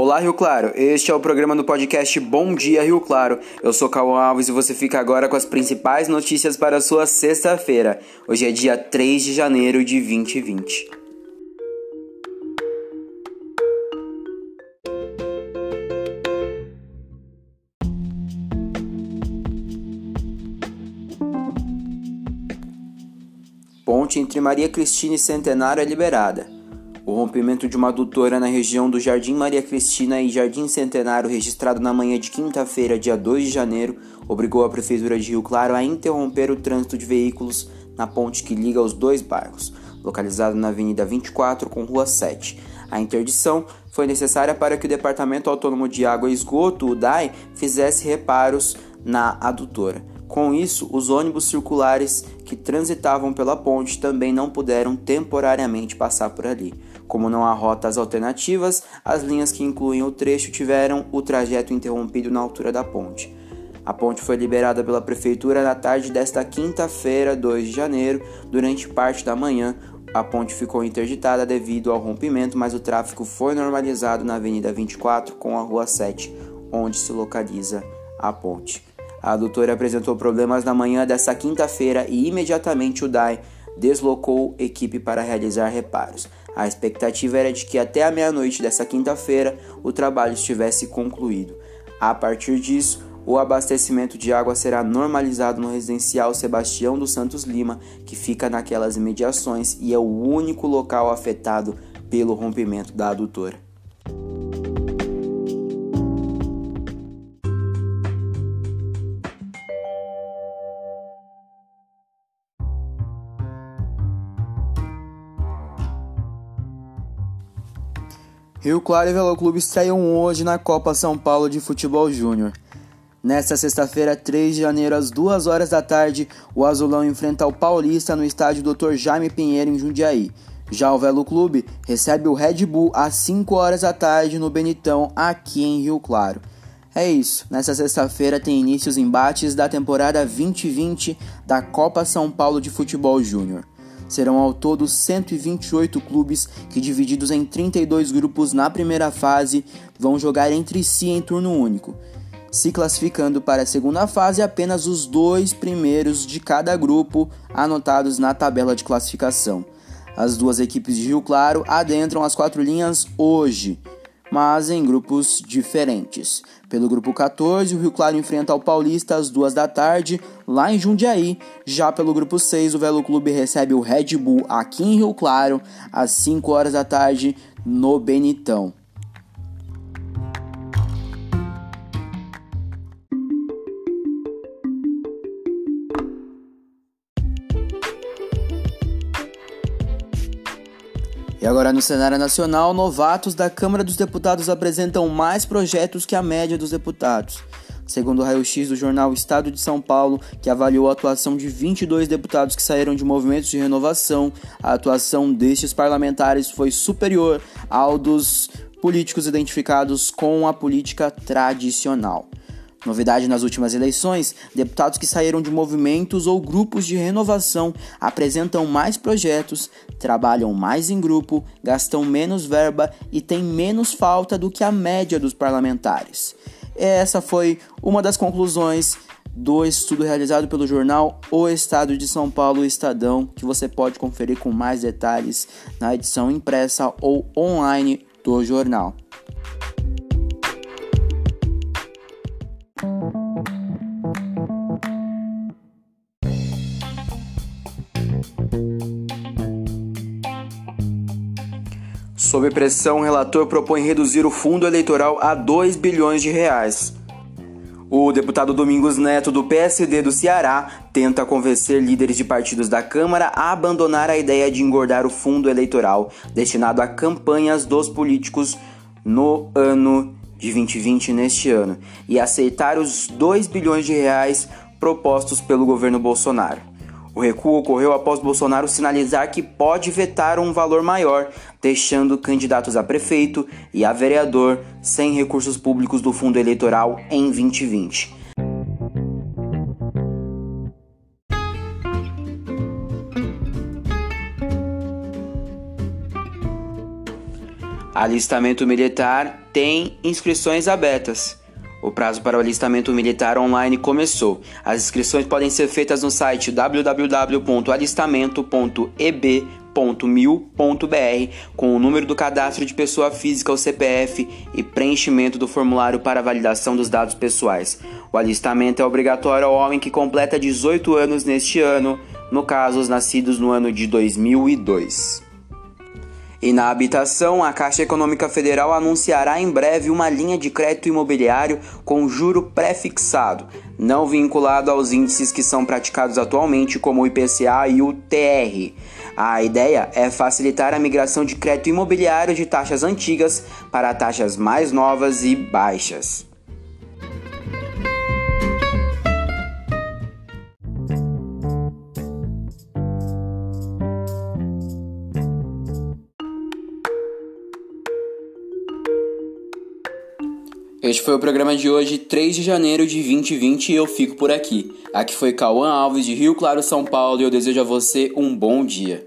Olá, Rio Claro. Este é o programa do podcast Bom Dia Rio Claro. Eu sou Cauã Alves e você fica agora com as principais notícias para a sua sexta-feira. Hoje é dia 3 de janeiro de 2020. Ponte entre Maria Cristina e Centenário é liberada. O rompimento de uma adutora na região do Jardim Maria Cristina e Jardim Centenário, registrado na manhã de quinta-feira, dia 2 de janeiro, obrigou a Prefeitura de Rio Claro a interromper o trânsito de veículos na ponte que liga os dois bairros, localizado na Avenida 24 com Rua 7. A interdição foi necessária para que o Departamento Autônomo de Água e Esgoto, o DAI, fizesse reparos na adutora. Com isso, os ônibus circulares que transitavam pela ponte também não puderam temporariamente passar por ali. Como não há rotas alternativas, as linhas que incluem o trecho tiveram o trajeto interrompido na altura da ponte. A ponte foi liberada pela prefeitura na tarde desta quinta-feira, 2 de janeiro. Durante parte da manhã, a ponte ficou interditada devido ao rompimento, mas o tráfego foi normalizado na Avenida 24 com a Rua 7, onde se localiza a ponte. A adutora apresentou problemas na manhã desta quinta-feira e imediatamente o DAI deslocou equipe para realizar reparos. A expectativa era de que até a meia-noite dessa quinta-feira o trabalho estivesse concluído. A partir disso, o abastecimento de água será normalizado no residencial Sebastião dos Santos Lima, que fica naquelas imediações e é o único local afetado pelo rompimento da adutora. Rio Claro e Velo Clube estreiam hoje na Copa São Paulo de Futebol Júnior. Nesta sexta-feira, 3 de janeiro, às 2 horas da tarde, o Azulão enfrenta o Paulista no estádio Dr. Jaime Pinheiro, em Jundiaí. Já o Velo Clube recebe o Red Bull às 5 horas da tarde no Benitão, aqui em Rio Claro. É isso, nesta sexta-feira tem início os embates da temporada 2020 da Copa São Paulo de Futebol Júnior. Serão ao todo 128 clubes que, divididos em 32 grupos na primeira fase, vão jogar entre si em turno único, se classificando para a segunda fase apenas os dois primeiros de cada grupo anotados na tabela de classificação. As duas equipes de Rio Claro adentram as quatro linhas hoje mas em grupos diferentes. Pelo grupo 14, o Rio Claro enfrenta o Paulista às 2 da tarde, lá em Jundiaí. Já pelo grupo 6, o Velo Clube recebe o Red Bull aqui em Rio Claro, às 5 horas da tarde, no Benitão. E agora no cenário nacional, novatos da Câmara dos Deputados apresentam mais projetos que a média dos deputados. Segundo o raio-x do jornal Estado de São Paulo, que avaliou a atuação de 22 deputados que saíram de movimentos de renovação, a atuação destes parlamentares foi superior ao dos políticos identificados com a política tradicional. Novidade nas últimas eleições: deputados que saíram de movimentos ou grupos de renovação apresentam mais projetos, trabalham mais em grupo, gastam menos verba e têm menos falta do que a média dos parlamentares. Essa foi uma das conclusões do estudo realizado pelo jornal O Estado de São Paulo Estadão, que você pode conferir com mais detalhes na edição impressa ou online do jornal. Sob pressão, o relator propõe reduzir o fundo eleitoral a 2 bilhões de reais. O deputado Domingos Neto, do PSD do Ceará, tenta convencer líderes de partidos da Câmara a abandonar a ideia de engordar o fundo eleitoral destinado a campanhas dos políticos no ano de 2020, neste ano, e aceitar os 2 bilhões de reais propostos pelo governo Bolsonaro. O recuo ocorreu após Bolsonaro sinalizar que pode vetar um valor maior, deixando candidatos a prefeito e a vereador sem recursos públicos do fundo eleitoral em 2020. Alistamento militar tem inscrições abertas. O prazo para o alistamento militar online começou. As inscrições podem ser feitas no site www.alistamento.eb.mil.br com o número do cadastro de pessoa física ou CPF e preenchimento do formulário para validação dos dados pessoais. O alistamento é obrigatório ao homem que completa 18 anos neste ano, no caso os nascidos no ano de 2002. E na habitação, a Caixa Econômica Federal anunciará em breve uma linha de crédito imobiliário com juro pré-fixado, não vinculado aos índices que são praticados atualmente, como o IPCA e o TR. A ideia é facilitar a migração de crédito imobiliário de taxas antigas para taxas mais novas e baixas. Este foi o programa de hoje, 3 de janeiro de 2020, e eu fico por aqui. Aqui foi Cauã Alves de Rio Claro, São Paulo, e eu desejo a você um bom dia.